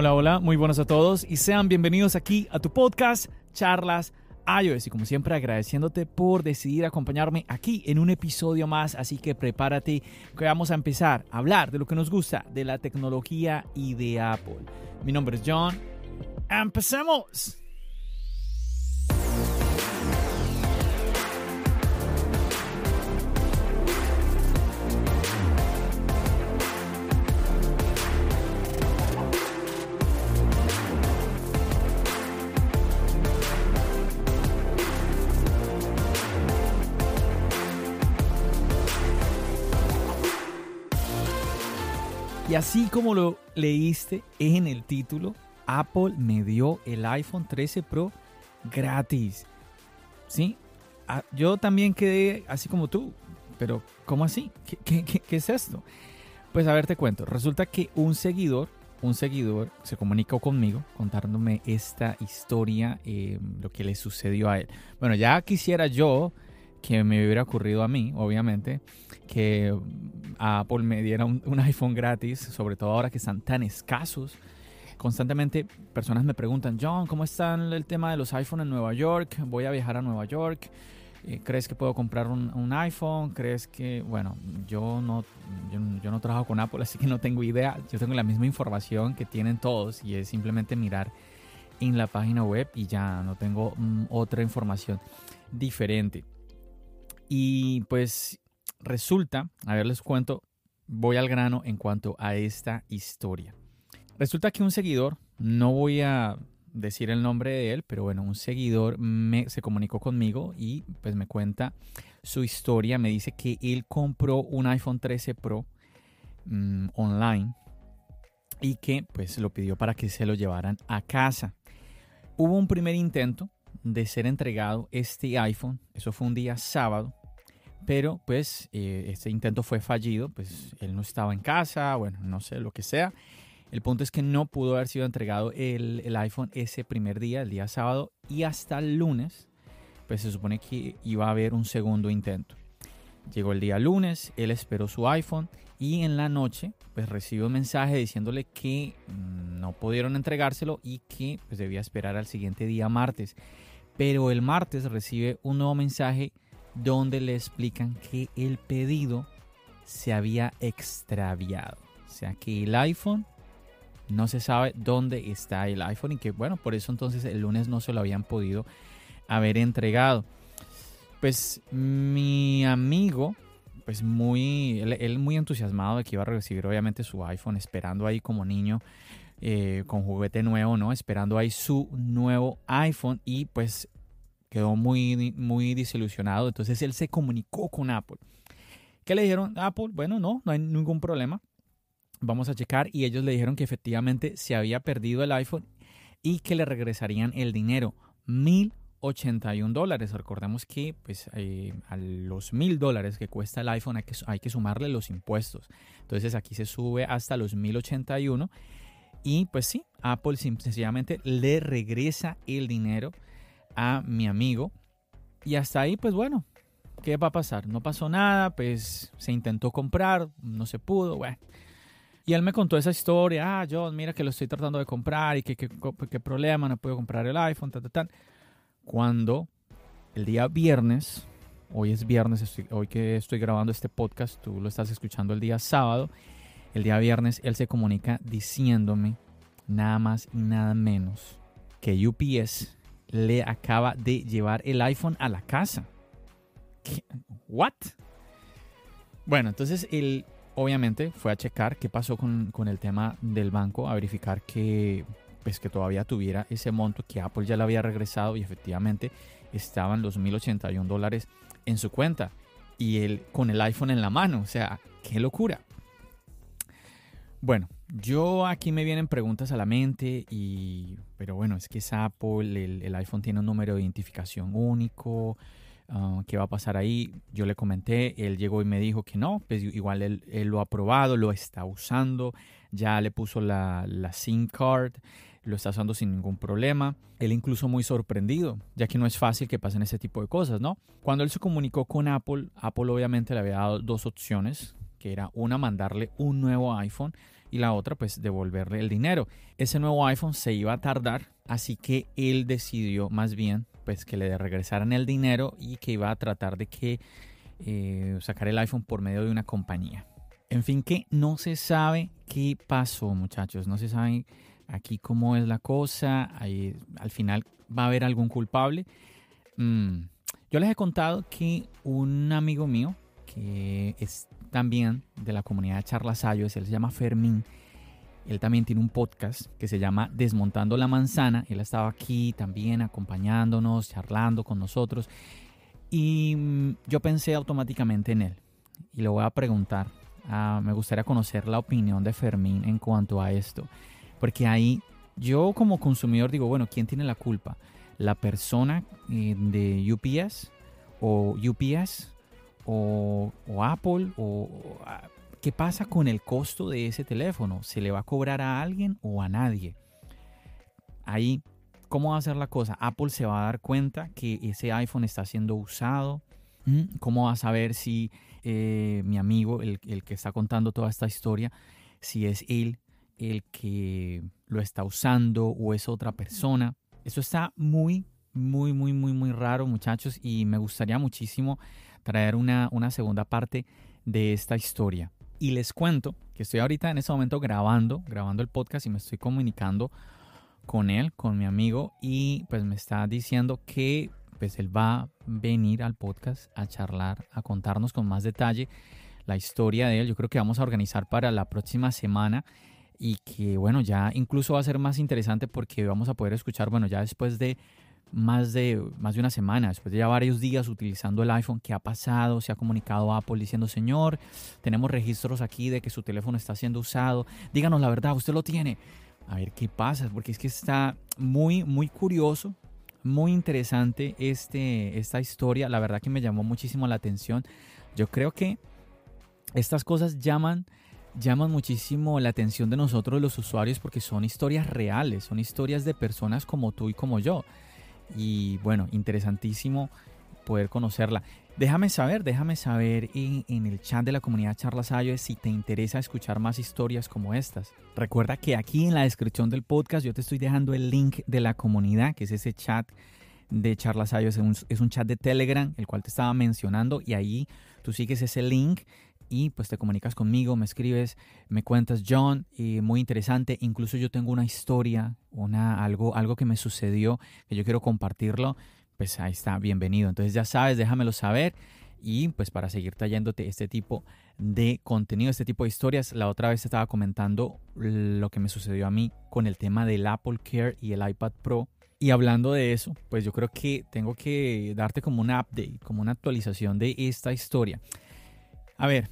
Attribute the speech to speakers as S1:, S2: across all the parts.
S1: Hola, hola, muy buenos a todos y sean bienvenidos aquí a tu podcast Charlas iOS y como siempre agradeciéndote por decidir acompañarme aquí en un episodio más, así que prepárate que vamos a empezar a hablar de lo que nos gusta de la tecnología y de Apple. Mi nombre es John. ¡Empecemos! Así como lo leíste en el título, Apple me dio el iPhone 13 Pro gratis. ¿Sí? Ah, yo también quedé así como tú. Pero, ¿cómo así? ¿Qué, es esto? Pues a ver, te cuento. Resulta que un seguidor, un seguidor se comunicó conmigo contándome esta historia, eh, lo que le sucedió a él. Bueno, ya quisiera yo que me hubiera ocurrido a mí, obviamente, que Apple me diera un, iPhone gratis, sobre todo ahora que están tan escasos. Constantemente personas me preguntan, John, ¿cómo está el tema de los iPhones en Nueva York? Voy a viajar a Nueva York. Eh, ¿Crees que puedo comprar un, iPhone? ¿Crees que, bueno, yo no, yo, no trabajo con Apple, así que no tengo idea. Yo tengo la misma información que tienen todos y es simplemente mirar en la página web y ya no tengo mm, otra información diferente. Y pues resulta, a ver les cuento, voy al grano en cuanto a esta historia. Resulta que un seguidor, no voy a decir el nombre de él, pero bueno, un seguidor se comunicó conmigo y pues me cuenta su historia. Me dice que él compró un iPhone 13 Pro mm, online y que pues lo pidió para que se lo llevaran a casa. Hubo un primer intento de ser entregado este iPhone, eso fue un día sábado, pero pues eh, este intento fue fallido, pues él no estaba en casa, bueno, no sé, lo que sea. El punto es que no pudo haber sido entregado el, iPhone ese primer día, el día sábado, y hasta el lunes, pues se supone que iba a haber un segundo intento. Llegó el día lunes, él esperó su iPhone y en la noche pues recibió un mensaje diciéndole que mm, no pudieron entregárselo y que pues debía esperar al siguiente día martes. Pero el martes recibe un nuevo mensaje donde le explican que el pedido se había extraviado. O sea que el iPhone no se sabe dónde está el iPhone y que bueno, por eso entonces el lunes no se lo habían podido haber entregado. Pues mi amigo, pues muy, él, muy entusiasmado de que iba a recibir obviamente su iPhone, esperando ahí como niño eh, con juguete nuevo, ¿no? Esperando ahí su nuevo iPhone y pues quedó muy, muy desilusionado. Entonces él se comunicó con Apple. ¿Qué le dijeron? Apple, bueno, no, no hay ningún problema. Vamos a checar y ellos le dijeron que efectivamente se había perdido el iPhone y que le regresarían el dinero. 1081 dólares. Recordemos que pues, eh, a los mil dólares que cuesta el iPhone hay que, hay que sumarle los impuestos. Entonces aquí se sube hasta los 1081 y pues sí, Apple sencillamente le regresa el dinero a mi amigo. Y hasta ahí, pues bueno, ¿qué va a pasar? No pasó nada, pues se intentó comprar, no se pudo, bueno. Y él me contó esa historia, ah, John, mira que lo estoy tratando de comprar y qué que, problema, no puedo comprar el iPhone, tal, tal, tal. Cuando el día viernes, hoy es viernes, hoy que estoy grabando este podcast, tú lo estás escuchando el día sábado, el día viernes él se comunica diciéndome nada más y nada menos que UPS le acaba de llevar el iPhone a la casa. ¿Qué? ¿What? Bueno, entonces él obviamente fue a checar qué pasó con, el tema del banco, a verificar que, pues, que todavía tuviera ese monto que Apple ya le había regresado y efectivamente estaban los 1081 dólares en su cuenta y él con el iPhone en la mano. O sea, qué locura. Bueno, yo aquí me vienen preguntas a la mente y, pero bueno, es que es Apple, el, iPhone tiene un número de identificación único, ah, ¿qué va a pasar ahí? Yo le comenté, él llegó y me dijo que no, pues igual él, lo ha probado, lo está usando, ya le puso la, la SIM card, lo está usando sin ningún problema. Él incluso muy sorprendido, ya que no es fácil que pasen ese tipo de cosas, ¿no? Cuando él se comunicó con Apple, Apple obviamente le había dado dos opciones, que era una mandarle un nuevo iPhone y la otra pues devolverle el dinero. Ese nuevo iPhone se iba a tardar, así que él decidió más bien pues que le regresaran el dinero y que iba a tratar de que eh, sacar el iPhone por medio de una compañía. En fin, que no se sabe qué pasó, muchachos. No se sabe aquí cómo es la cosa. Ahí, al final va a haber algún culpable. Mm, yo les he contado que un amigo mío, que es también de la comunidad de Charlas Ayos, él se llama Fermín. Él también tiene un podcast que se llama Desmontando la Manzana. Él estaba aquí también acompañándonos, charlando con nosotros. Y mm, yo pensé automáticamente en él. Y le voy a preguntar, ah, me gustaría conocer la opinión de Fermín en cuanto a esto. Porque ahí yo como consumidor digo, bueno, ¿quién tiene la culpa? ¿La persona eh, de UPS o UPS o, Apple? O, ¿Qué pasa con el costo de ese teléfono? ¿Se le va a cobrar a alguien o a nadie? Ahí ¿Cómo va a ser la cosa? Apple se va a dar cuenta que ese iPhone está siendo usado. Mm, ¿Cómo va a saber si eh, mi amigo, el, que está contando toda esta historia, si es él el que lo está usando o es otra persona? Eso está muy, muy, muy, muy, muy raro, muchachos, y me gustaría muchísimo traer una, una segunda parte de esta historia. Y les cuento que estoy ahorita en este momento grabando, grabando el podcast y me estoy comunicando con él, con mi amigo, y pues me está diciendo que pues él va a venir al podcast a charlar, a contarnos con más detalle la historia de él. Yo creo que vamos a organizar para la próxima semana y que bueno, ya incluso va a ser más interesante porque vamos a poder escuchar, bueno, ya después de más de, más de una semana, después de ya varios días utilizando el iPhone, ¿qué ha pasado? Se ha comunicado Apple diciendo, señor, tenemos registros aquí de que su teléfono está siendo usado, díganos la verdad, usted lo tiene a ver qué pasa, porque es que está muy, muy curioso, muy interesante este, esta historia. La verdad que me llamó muchísimo la atención. Yo creo que estas cosas llaman, llaman muchísimo la atención de nosotros los usuarios porque son historias reales, son historias de personas como tú y como yo. Y bueno, interesantísimo poder conocerla. Déjame saber, déjame saber en, el chat de la comunidad Charlas iOS si te interesa escuchar más historias como estas. Recuerda que aquí en la descripción del podcast yo te estoy dejando el link de la comunidad, que es ese chat de Charlas es un, es un chat de Telegram, el cual te estaba mencionando, y ahí tú sigues ese link y pues te comunicas conmigo, me escribes, me cuentas, John, y muy interesante, incluso yo tengo una historia, una, algo, algo que me sucedió, que yo quiero compartirlo pues ahí está, bienvenido. Entonces ya sabes, déjamelo saber y pues para seguir trayéndote este tipo de contenido, este tipo de historias. La otra vez estaba comentando lo que me sucedió a mí con el tema del Apple Care y el iPad Pro. Y hablando de eso, pues yo creo que tengo que darte como un update, como una actualización de esta historia. A ver,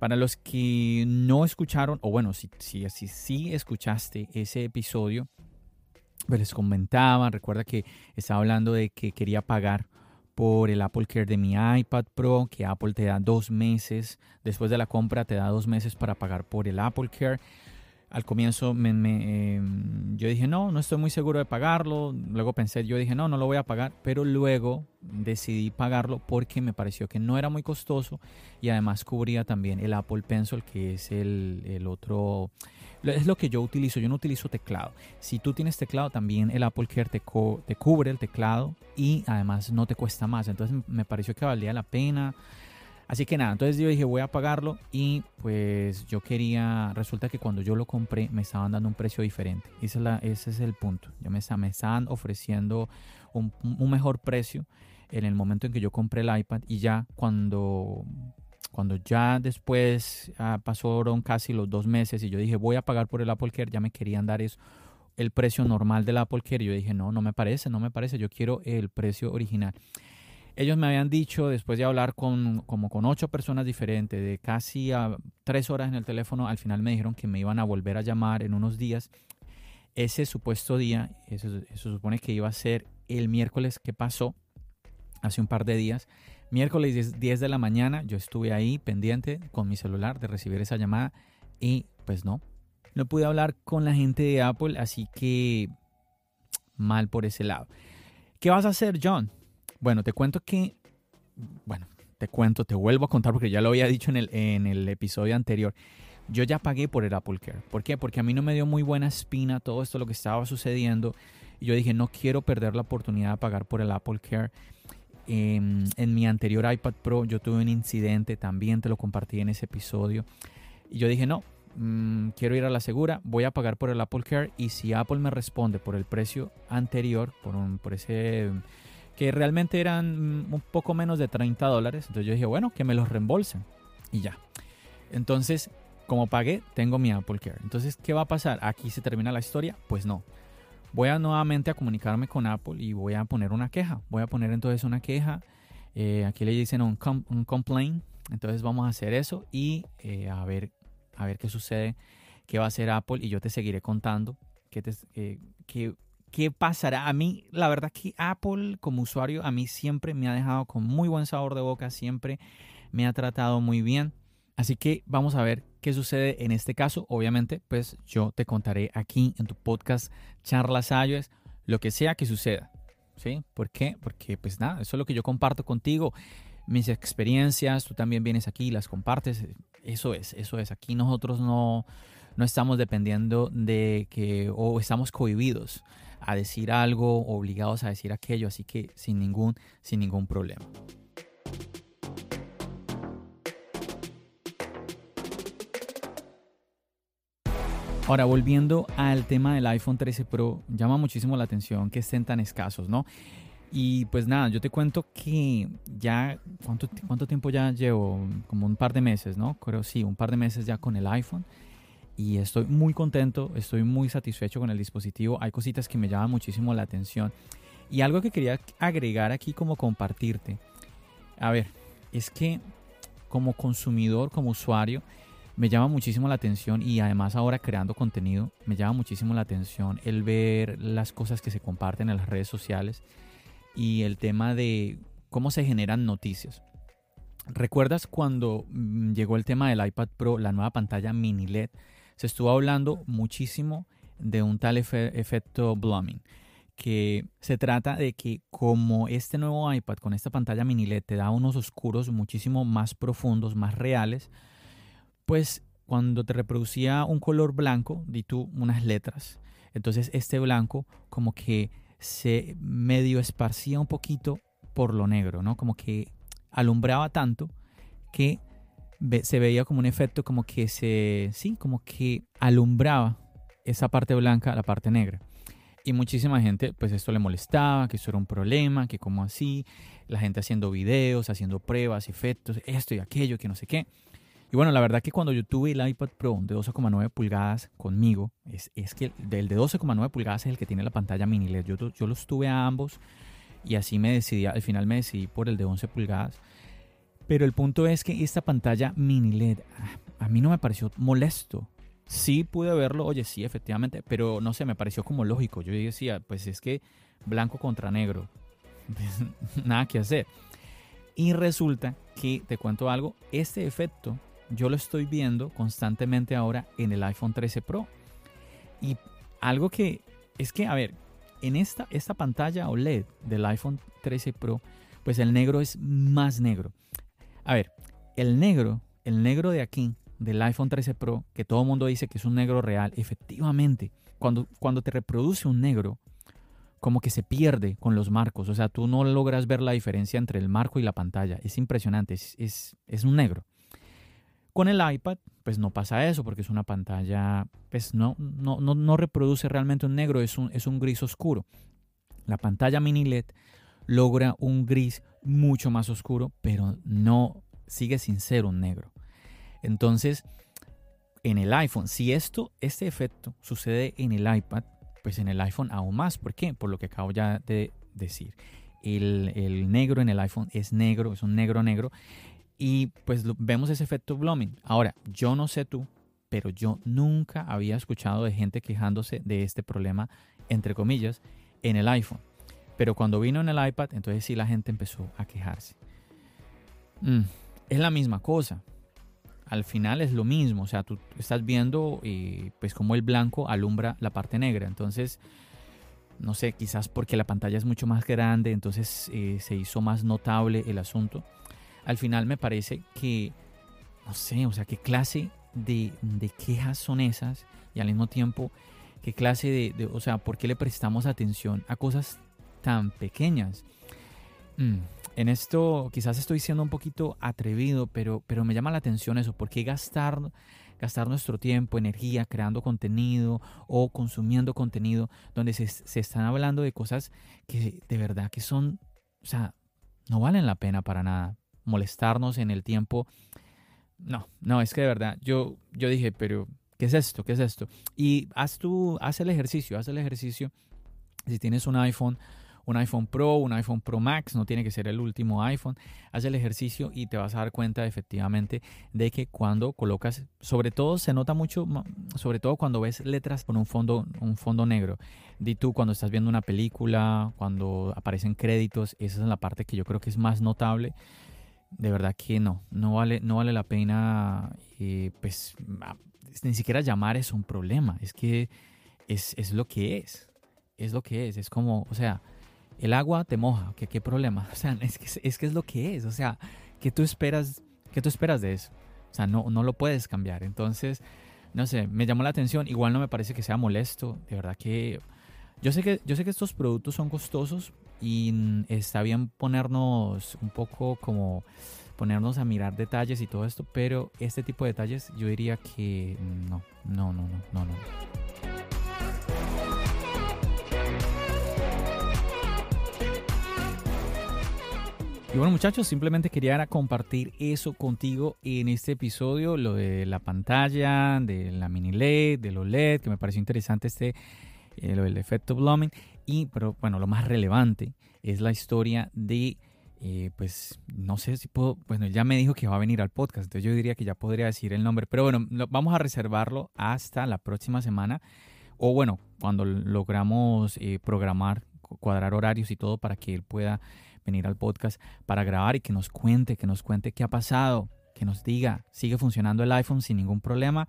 S1: para los que no escucharon, o bueno, si, si, si, si escuchaste ese episodio, pues les comentaba, recuerda que estaba hablando de que quería pagar por el Apple Care de mi iPad Pro, que Apple te da dos meses, después de la compra te da dos meses para pagar por el Apple Care. Al comienzo me, em, yo dije, no, no estoy muy seguro de pagarlo. Luego pensé, yo dije, no, no lo voy a pagar. Pero luego decidí pagarlo porque me pareció que no era muy costoso y además cubría también el Apple Pencil, que es el, el otro es lo que yo utilizo, yo no utilizo teclado. Si tú tienes teclado, también el Apple Care te, te cubre el teclado y además no te cuesta más. Entonces me pareció que valía la pena. Así que nada, entonces yo dije voy a pagarlo y pues yo quería, resulta que cuando yo lo compré me estaban dando un precio diferente. Ese es, la, ese es el punto. Ya me, me estaban ofreciendo un, un mejor precio en el momento en que yo compré el iPad y ya cuando cuando ya después ah, pasaron casi los dos meses y yo dije voy a pagar por el Apple Care, ya me querían dar eso, el precio normal del Apple Care. Yo dije no, no me parece, no me parece, yo quiero el precio original. Ellos me habían dicho, después de hablar con como con ocho personas diferentes, de casi tres horas en el teléfono, al final me dijeron que me iban a volver a llamar en unos días. Ese supuesto día, eso, eso supone que iba a ser el miércoles que pasó, hace un par de días, Miércoles 10 de la mañana yo estuve ahí pendiente con mi celular de recibir esa llamada y pues no, no pude hablar con la gente de Apple, así que mal por ese lado. ¿Qué vas a hacer, John? Bueno, te cuento que, bueno, te cuento, te vuelvo a contar porque ya lo había dicho en el, en el episodio anterior. yo ya pagué por el Apple Care. ¿Por qué? Porque a mí no me dio muy buena espina todo esto lo que estaba sucediendo. Y yo dije, no quiero perder la oportunidad de pagar por el Apple Care. Em, en mi anterior iPad Pro yo tuve un incidente, también te lo compartí en ese episodio. Y yo dije, no, mm, quiero ir a la segura, voy a pagar por el Apple Care y si Apple me responde por el precio anterior, por, un, por ese que realmente eran mm, un poco menos de 30 dólares, entonces yo dije, bueno, que me los reembolsen y ya. Entonces, como pagué, tengo mi Apple Care. Entonces, ¿qué va a pasar? ¿Aquí se termina la historia? Pues no. Voy a nuevamente a comunicarme con Apple y voy a poner una queja. Voy a poner entonces una queja. Eh, aquí le dicen un, un, complaint. Entonces vamos a hacer eso y eh, a, ver, a ver qué sucede, qué va a hacer Apple y yo te seguiré contando qué, eh, qué pasará. A mí, la verdad que Apple como usuario, a mí siempre me ha dejado con muy buen sabor de boca, siempre me ha tratado muy bien. Así que vamos a ver qué sucede en este caso. Obviamente, pues yo te contaré aquí en tu podcast Charlas iOS lo que sea que suceda. ¿Sí? ¿Por qué? Porque pues nada, eso es lo que yo comparto contigo. Mis experiencias, tú también vienes aquí y las compartes. Eso es, eso es. Aquí nosotros no, no estamos dependiendo de que, o estamos cohibidos a decir algo, obligados a decir aquello, así que sin ningún, sin ningún problema. Ahora, volviendo al tema del iPhone 13 Pro, llama muchísimo la atención que estén tan escasos, ¿no? Y pues nada, yo te cuento que ya, ¿cuánto, cuánto tiempo ya llevo? Como un par de meses, ¿no? Creo sí, un par de meses ya con el iPhone. Y estoy muy contento, estoy muy satisfecho con el dispositivo. Hay cositas que me llaman muchísimo la atención. Y algo que quería agregar aquí como compartirte. A ver, es que como consumidor, como usuario, me llama muchísimo la atención y además ahora creando contenido, me llama muchísimo la atención el ver las cosas que se comparten en las redes sociales y el tema de cómo se generan noticias. ¿Recuerdas cuando mm, llegó el tema del iPad Pro, la nueva pantalla mini LED? Se estuvo hablando muchísimo de un tal efecto blooming, que se trata de que como este nuevo iPad con esta pantalla mini LED te da unos oscuros muchísimo más profundos, más reales, pues cuando te reproducía un color blanco, di tú unas letras, entonces este blanco como que se medio esparcía un poquito por lo negro, ¿no? Como que alumbraba tanto que se veía como un efecto como que se, sí, como que alumbraba esa parte blanca a la parte negra. Y muchísima gente, pues esto le molestaba, que eso era un problema, que como así, la gente haciendo videos, haciendo pruebas, efectos, esto y aquello, que no sé qué. Y bueno, la verdad que cuando yo tuve el iPad Pro de 12,9 pulgadas conmigo, es, es que el de 12,9 pulgadas es el que tiene la pantalla mini LED. Yo, yo los tuve a ambos y así me decidí, al final me decidí por el de 11 pulgadas. Pero el punto es que esta pantalla mini LED a mí no me pareció molesto. Sí pude verlo, oye, sí, efectivamente, pero no sé, me pareció como lógico. Yo decía, pues es que blanco contra negro, nada que hacer. Y resulta que, te cuento algo, este efecto yo lo estoy viendo constantemente ahora en el iPhone 13 Pro. Y algo que es que, a ver, en esta, esta pantalla OLED del iPhone 13 Pro, pues el negro es más negro. A ver, el negro, el negro de aquí, del iPhone 13 Pro, que todo el mundo dice que es un negro real, efectivamente, cuando, cuando te reproduce un negro, como que se pierde con los marcos. O sea, tú no logras ver la diferencia entre el marco y la pantalla. Es impresionante, es, es, un negro. Con el iPad, pues no pasa eso, porque es una pantalla, pues no, no, no, reproduce realmente un negro, es un, es un gris oscuro. La pantalla mini LED logra un gris mucho más oscuro, pero no sigue sin ser un negro. Entonces, en el iPhone, si esto, este efecto sucede en el iPad, pues en el iPhone aún más. ¿Por qué? Por lo que acabo ya de decir. El, el, negro en el iPhone es negro, es un negro negro y pues vemos ese efecto blooming. Ahora, yo no sé tú, pero yo nunca había escuchado de gente quejándose de este problema, entre comillas, en el iPhone. Pero cuando vino en el iPad, entonces sí la gente empezó a quejarse. Mm, es la misma cosa. Al final es lo mismo. O sea, tú estás viendo eh, pues como el blanco alumbra la parte negra. Entonces, no sé, quizás porque la pantalla es mucho más grande, entonces eh, se hizo más notable el asunto al final me parece que, no sé, o sea, qué clase de, quejas son esas y al mismo tiempo qué clase de, o sea, por qué le prestamos atención a cosas tan pequeñas. Mm, en esto quizás estoy siendo un poquito atrevido, pero, pero me llama la atención eso, ¿por qué gastar, gastar nuestro tiempo, energía creando contenido o consumiendo contenido donde se, se están hablando de cosas que de verdad que son, o sea, no valen la pena para nada molestarnos en el tiempo. No, no, es que de verdad, yo, yo dije, pero ¿qué es esto? ¿Qué es esto? Y haz tú, haz el ejercicio, haz el ejercicio. Si tienes un iPhone, un iPhone Pro, un iPhone Pro Max, no tiene que ser el último iPhone, haz el ejercicio y te vas a dar cuenta efectivamente de que cuando colocas, sobre todo se nota mucho, sobre todo cuando ves letras con un fondo, un fondo negro. Di tú cuando estás viendo una película, cuando aparecen créditos, esa es la parte que yo creo que es más notable. De verdad que no, no vale, no vale la pena, eh, pues ni siquiera llamar es un problema, es que es, es, lo que es, es lo que es, es como, o sea, el agua te moja, ¿qué, qué problema? O sea, es que es, lo que es, o sea, ¿qué tú esperas, qué tú esperas de eso? O sea, no, no lo puedes cambiar, entonces, no sé, me llamó la atención, igual no me parece que sea molesto, de verdad que... Yo sé que, yo sé que estos productos son costosos, y está bien ponernos un poco como ponernos a mirar detalles y todo esto, pero este tipo de detalles yo diría que no, no, no, no, no. Y bueno muchachos, simplemente quería compartir eso contigo en este episodio, lo de la pantalla, de la mini LED, de los LED, que me pareció interesante este, eh, lo del efecto blooming. Y, pero bueno, lo más relevante es la historia de, eh, pues, no sé si puedo, bueno, ya me dijo que va a venir al podcast, entonces yo diría que ya podría decir el nombre, pero bueno, vamos a reservarlo hasta la próxima semana, o bueno, cuando logramos eh, programar, cuadrar horarios y todo para que él pueda venir al podcast para grabar y que nos cuente, que nos cuente qué ha pasado, que nos diga, sigue funcionando el iPhone sin ningún problema.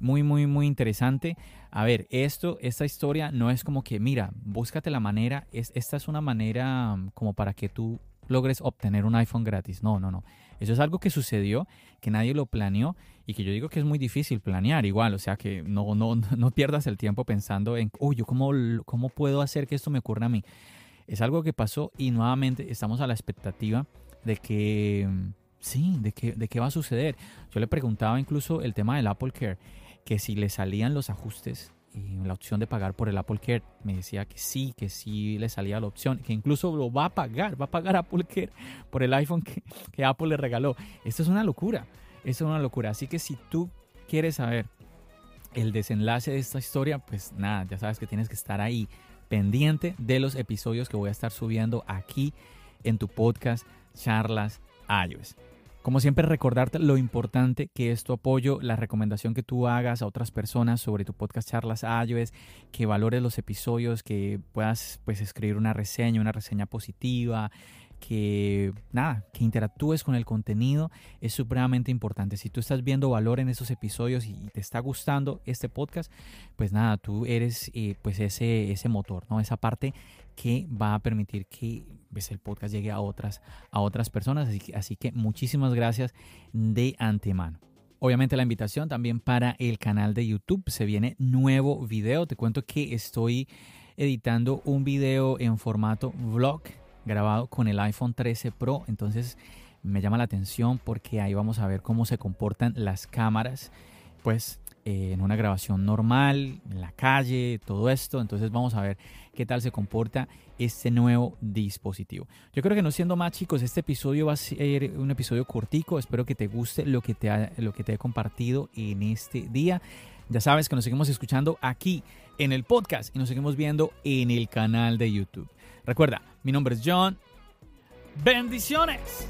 S1: Muy, muy, muy interesante. A ver, esto, esta historia no es como que, mira, búscate la manera, es, esta es una manera mm, como para que tú logres obtener un iPhone gratis. No, no, no. Eso es algo que sucedió, que nadie lo planeó y que yo digo que es muy difícil planear igual. O sea, que no, no, no pierdas el tiempo pensando en, uy, yo cómo, cómo puedo hacer que esto me ocurra a mí. Es algo que pasó y nuevamente estamos a la expectativa de que Sí, ¿de qué, ¿de qué va a suceder? Yo le preguntaba incluso el tema del Apple Care, que si le salían los ajustes y la opción de pagar por el Apple Care, me decía que sí, que sí le salía la opción, que incluso lo va a pagar, va a pagar Apple Care por el iPhone que, que Apple le regaló. Esto es una locura, esto es una locura. Así que si tú quieres saber el desenlace de esta historia, pues nada, ya sabes que tienes que estar ahí pendiente de los episodios que voy a estar subiendo aquí en tu podcast Charlas iOS. Como siempre, recordarte lo importante que es tu apoyo, la recomendación que tú hagas a otras personas sobre tu podcast Charlas iOS, que valores los episodios, que puedas pues escribir una reseña, una reseña positiva, que nada, que interactúes con el contenido es supremamente importante. Si tú estás viendo valor en esos episodios y te está gustando este podcast, pues nada, tú eres eh, pues ese, ese motor, ¿no? Esa parte que va a permitir que pues, el podcast llegue a otras, a otras personas. Así que, así que muchísimas gracias de antemano. Obviamente la invitación también para el canal de YouTube. Se viene nuevo video. Te cuento que estoy editando un video en formato vlog grabado con el iPhone 13 Pro. Entonces me llama la atención porque ahí vamos a ver cómo se comportan las cámaras. Pues eh, en una grabación normal, en la calle, todo esto. Entonces vamos a ver qué tal se comporta este nuevo dispositivo. Yo creo que no siendo más chicos, este episodio va a ser un episodio cortico. Espero que te guste lo que te, lo que te he compartido en este día. Ya sabes que nos seguimos escuchando aquí en el podcast y nos seguimos viendo en el canal de YouTube. Recuerda, mi nombre es John. Bendiciones.